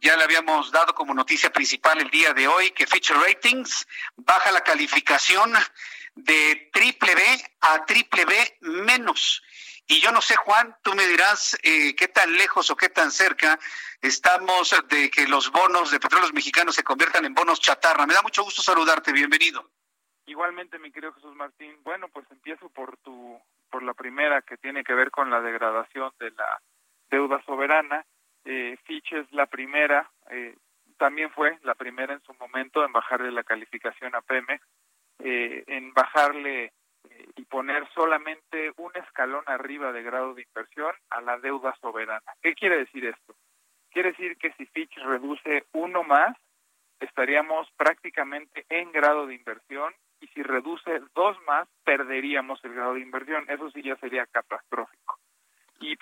Ya le habíamos dado como noticia principal el día de hoy que Fitch Ratings baja la calificación de triple B a triple B menos. Y yo no sé, Juan, tú me dirás eh, qué tan lejos o qué tan cerca estamos de que los bonos de petróleos mexicanos se conviertan en bonos chatarra. Me da mucho gusto saludarte, bienvenido. Igualmente, mi querido Jesús Martín. Bueno, pues empiezo por tu, por la primera que tiene que ver con la degradación de la deuda soberana eh, Fitch es la primera, eh, también fue la primera en su momento en bajarle la calificación a Pemex, eh, en bajarle eh, y poner solamente un escalón arriba de grado de inversión a la deuda soberana. ¿Qué quiere decir esto? Quiere decir que si Fitch reduce uno más, estaríamos prácticamente en grado de inversión y si reduce dos más, perderíamos el grado de inversión. Eso sí ya sería catastrófico.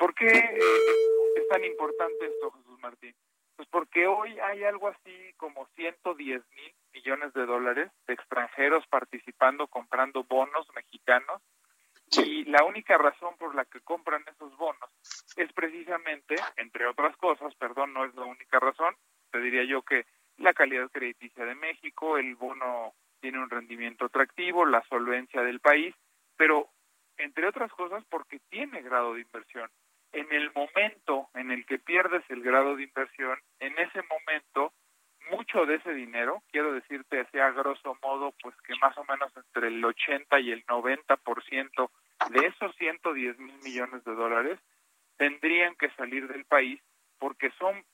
¿Y por qué es tan importante esto, Jesús Martín? Pues porque hoy hay algo así como 110 mil millones de dólares de extranjeros participando, comprando bonos mexicanos. Y la única razón por la que compran esos bonos es precisamente, entre otras cosas, perdón, no es la única razón, te diría yo que la calidad crediticia de México, el bono tiene un rendimiento atractivo, la solvencia del país, pero entre otras cosas porque tiene grado de inversión. En el momento en el que pierdes el grado de inversión, en ese momento mucho de ese dinero, quiero decirte así a grosso modo, pues que más o menos entre el 80 y el 90% de esos 110 mil millones de dólares tendrían que salir del país porque son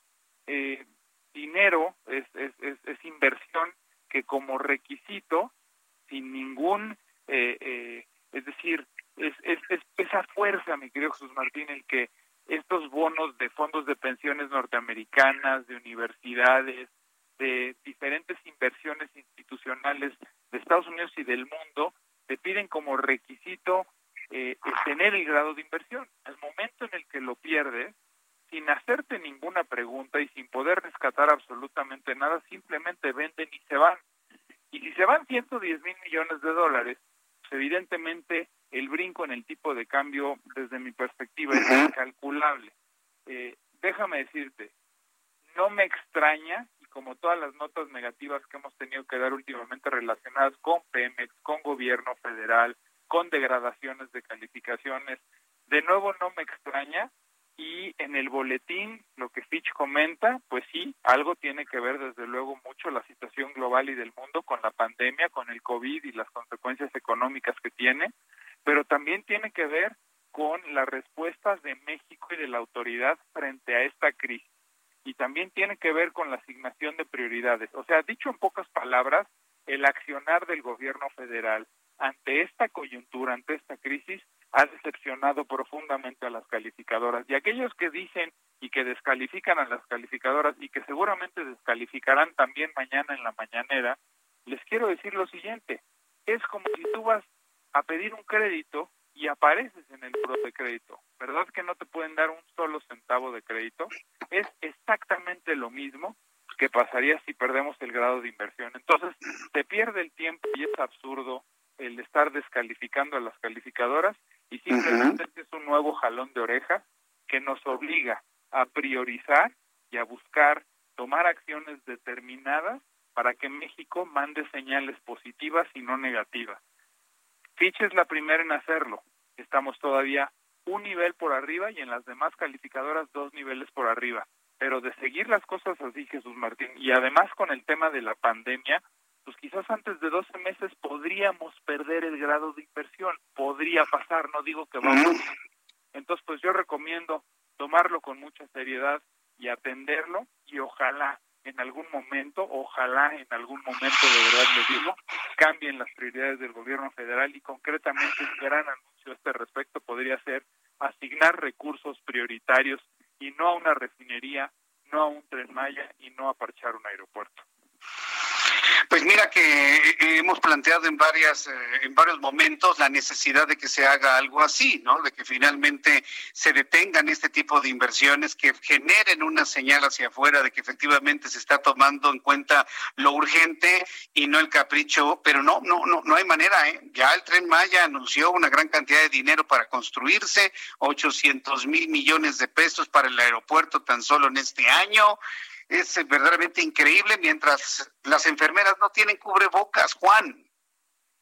eh, dinero, es, es, es, es, inversión que como requisito, sin ningún, eh, eh, es decir, es, es, es esa fuerza, mi querido Jesús Martín, el que estos bonos de fondos de pensiones norteamericanas, de universidades, de diferentes inversiones institucionales de Estados Unidos y del mundo, te piden como requisito eh, tener el grado de inversión. Al momento en el que lo pierdes, sin hacerte ninguna pregunta y sin poder rescatar absolutamente nada, simplemente venden y se van. Y si se van 110 mil millones de dólares, pues evidentemente el brinco en el tipo de cambio, desde mi perspectiva, es incalculable. Eh, déjame decirte, no me extraña, y como todas las notas negativas que hemos tenido que dar últimamente relacionadas con Pemex, con gobierno federal, con degradaciones de calificaciones, de nuevo no me extraña y en el boletín lo que Fitch comenta, pues sí, algo tiene que ver desde luego mucho la situación global y del mundo con la pandemia, con el COVID y las consecuencias económicas que tiene, pero también tiene que ver con las respuestas de México y de la autoridad frente a esta crisis. Y también tiene que ver con la asignación de prioridades. O sea, dicho en pocas palabras, el accionar del gobierno federal ante esta coyuntura, ante esta crisis, ha decepcionado profundamente a las calificadoras. Y aquellos que dicen y que descalifican a las calificadoras y que seguramente descalificarán también mañana en la mañanera, les quiero decir lo siguiente, es como si tú vas a pedir un crédito y apareces en el pro de crédito, ¿verdad que no te pueden dar un solo centavo de crédito? Es exactamente lo mismo que pasaría si perdemos el grado de inversión. Entonces, se pierde el tiempo y es absurdo el estar descalificando a las calificadoras y simplemente este es un nuevo jalón de oreja que nos obliga a priorizar y a buscar tomar acciones determinadas para que México mande señales positivas y no negativas. Fitch es la primera en hacerlo. Estamos todavía un nivel por arriba y en las demás calificadoras dos niveles por arriba. Pero de seguir las cosas así, Jesús Martín, y además con el tema de la pandemia, pues quizás antes de 12 meses podríamos perder el grado de inversión. Podría pasar, no digo que vamos. Entonces, pues yo recomiendo tomarlo con mucha seriedad y atenderlo y ojalá en algún momento, ojalá en algún momento, de verdad les digo, cambien las prioridades del gobierno federal y concretamente un gran anuncio a este respecto podría ser destinar recursos prioritarios y no a una refinería, no a un tren Maya y no a parchar un aeropuerto. Pues mira que eh, hemos planteado en varias eh, en varios momentos la necesidad de que se haga algo así, ¿no? De que finalmente se detengan este tipo de inversiones que generen una señal hacia afuera de que efectivamente se está tomando en cuenta lo urgente y no el capricho, pero no no no no hay manera, ¿eh? Ya el Tren Maya anunció una gran cantidad de dinero para construirse, 800 mil millones de pesos para el aeropuerto tan solo en este año es verdaderamente increíble mientras las enfermeras no tienen cubrebocas, Juan.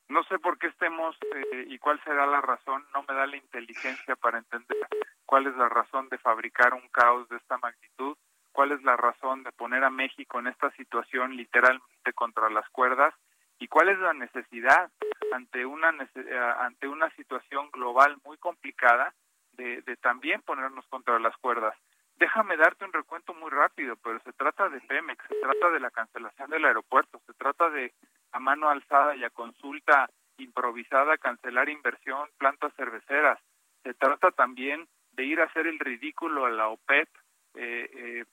No sé por qué estemos eh, y cuál será la razón, no me da la inteligencia para entender cuál es la razón de fabricar un caos de esta magnitud, cuál es la razón de poner a México en esta situación literalmente contra las cuerdas y cuál es la necesidad ante una eh, ante una situación global muy complicada de, de también ponernos contra las cuerdas. Déjame darte un recuento muy rápido, pero se trata de Pemex, se trata de la cancelación del aeropuerto, se trata de a mano alzada y a consulta improvisada cancelar inversión, plantas cerveceras. Se trata también de ir a hacer el ridículo a la OPEP eh, eh,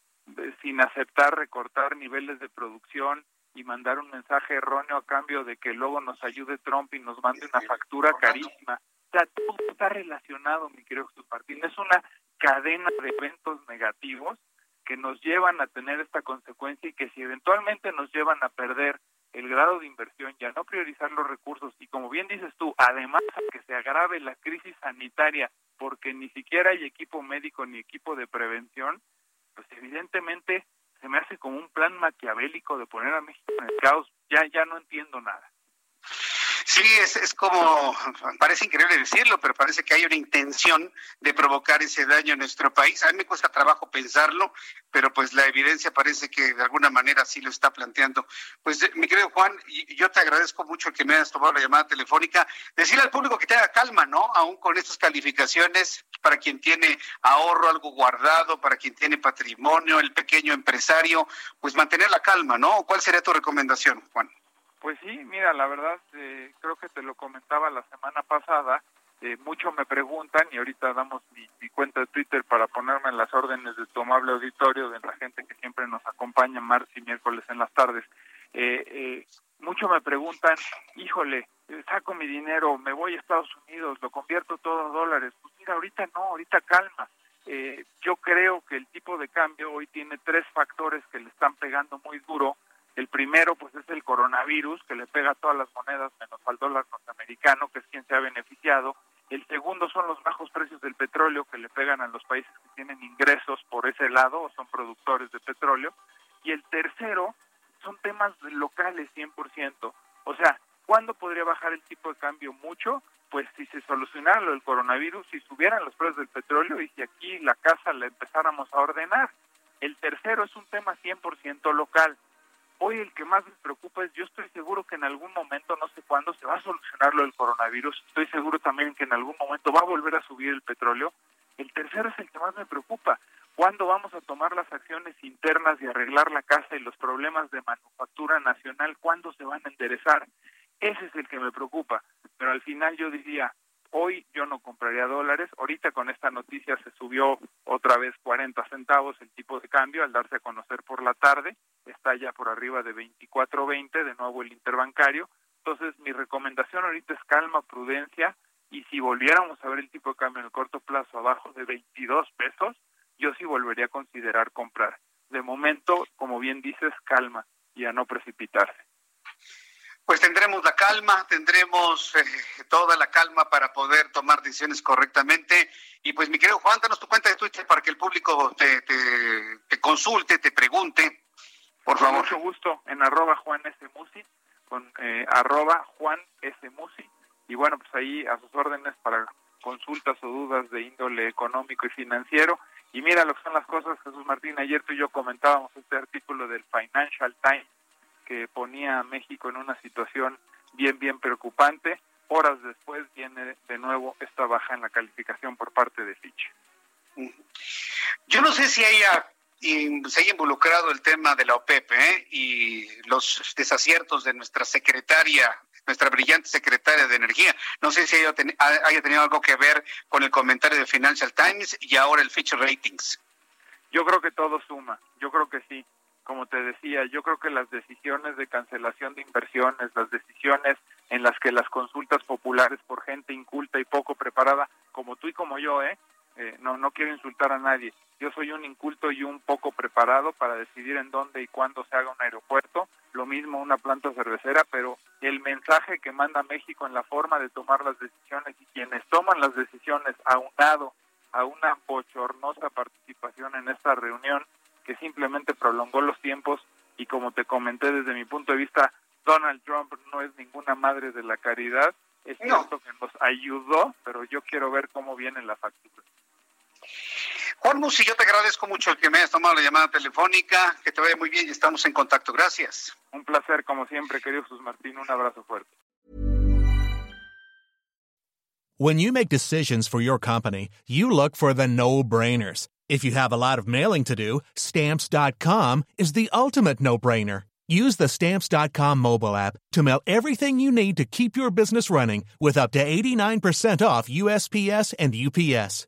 sin aceptar recortar niveles de producción y mandar un mensaje erróneo a cambio de que luego nos ayude Trump y nos mande una factura carísima. O sea, todo está relacionado, mi querido Jesús Martín. Es una cadena de eventos negativos que nos llevan a tener esta consecuencia y que si eventualmente nos llevan a perder el grado de inversión y a no priorizar los recursos y como bien dices tú, además que se agrave la crisis sanitaria porque ni siquiera hay equipo médico ni equipo de prevención, pues evidentemente se me hace como un plan maquiavélico de poner a México en el caos. Ya ya no entiendo nada. Sí, es, es como, parece increíble decirlo, pero parece que hay una intención de provocar ese daño en nuestro país. A mí me cuesta trabajo pensarlo, pero pues la evidencia parece que de alguna manera sí lo está planteando. Pues eh, mi querido Juan, yo te agradezco mucho que me hayas tomado la llamada telefónica. Decirle al público que tenga calma, ¿no? Aún con estas calificaciones, para quien tiene ahorro, algo guardado, para quien tiene patrimonio, el pequeño empresario, pues mantener la calma, ¿no? ¿Cuál sería tu recomendación, Juan? Pues sí, mira, la verdad, eh, creo que te lo comentaba la semana pasada, eh, mucho me preguntan y ahorita damos mi, cuenta de Twitter para ponerme en las órdenes de tu amable auditorio, de la gente que siempre nos acompaña martes y miércoles en las tardes. Eh, eh, mucho me preguntan, híjole, saco mi dinero, me voy a Estados Unidos, lo convierto todo a dólares. Pues mira, ahorita no, ahorita calma. yo creo que el tipo de cambio hoy tiene tres factores que le están pegando muy duro primero, pues, es el coronavirus, que le pega a todas las monedas, menos al dólar norteamericano, que es quien se ha beneficiado. El segundo son los bajos precios del petróleo, que le pegan a los países que tienen ingresos por ese lado, o son productores de petróleo. Y el tercero son temas locales 100%. O sea, ¿cuándo podría bajar el tipo de cambio mucho? Pues si se solucionara lo del coronavirus, si subieran los precios del petróleo y si aquí la casa la empezáramos a ordenar. El tercero es un tema 100% local. Hoy el que más me preocupa es, yo estoy seguro que en algún momento, no sé cuándo, se va a solucionar lo del coronavirus. Estoy seguro también que en algún momento va a volver a subir el petróleo. El tercero es el que más me preocupa. ¿Cuándo vamos a tomar las acciones internas y arreglar la casa y los problemas de manufactura nacional? ¿Cuándo se van a enderezar? Ese es el que me preocupa. Pero al final yo diría, hoy yo no compraría dólares. Ahorita con esta noticia se subió otra vez 40 centavos el tipo de cambio al darse a conocer por la tarde está por arriba de 24.20, de nuevo el interbancario. Entonces, mi recomendación ahorita es calma, prudencia, y si volviéramos a ver el tipo de cambio en el corto plazo abajo de 22 pesos, yo sí volvería a considerar comprar. De momento, como bien dices, calma y a no precipitarse. Pues tendremos la calma, tendremos eh, toda la calma para poder tomar decisiones correctamente. Y pues mi querido Juan, danos tu cuenta de Twitter para que el público te, te consulte, te pregunte. Por favor. mucho gusto, en arroba Juan S. Musi, con eh, arroba Juan S. Musi. Y bueno, pues ahí a sus órdenes para consultas o dudas de índole económico y financiero. Y mira lo que son las cosas, Jesús Martín. Ayer tú y yo comentábamos este artículo del Financial Times que ponía a México en una situación bien, bien preocupante. Horas después viene de nuevo esta baja en la calificación por parte de Fitch. Yo no sé si haya y se haya involucrado el tema de la OPEP ¿eh? y los desaciertos de nuestra secretaria nuestra brillante secretaria de Energía. No sé si haya, haya tenido algo que ver con el comentario de Financial Times y ahora el Fitch Ratings. Yo creo que todo suma, yo creo que sí. Como te decía, yo creo que las decisiones de cancelación de inversiones, las decisiones en las que las consultas populares por gente inculta y poco preparada, como tú y como yo, ¿eh? Eh no, no quiero insultar a nadie. Yo soy un inculto y un poco preparado para decidir en dónde y cuándo se haga un aeropuerto, lo mismo una planta cervecera, pero el mensaje que manda México en la forma de tomar las decisiones y quienes toman las decisiones aunado a una bochornosa participación en esta reunión que simplemente prolongó los tiempos y como te comenté desde mi punto de vista, Donald Trump no es ninguna madre de la caridad, es cierto que nos ayudó, pero yo quiero ver cómo viene la factura. Juan Musi, yo te agradezco mucho que me hayas tomado la llamada telefónica, que te vaya muy bien y estamos en contacto. Gracias. Un placer, como siempre, querido Jesús Martín, un abrazo fuerte. When you make decisions for your company, you look for the no-brainers. If you have a lot of mailing to do, stamps.com is the ultimate no-brainer. Use the stamps.com mobile app to mail everything you need to keep your business running with up to 89% off USPS and UPS.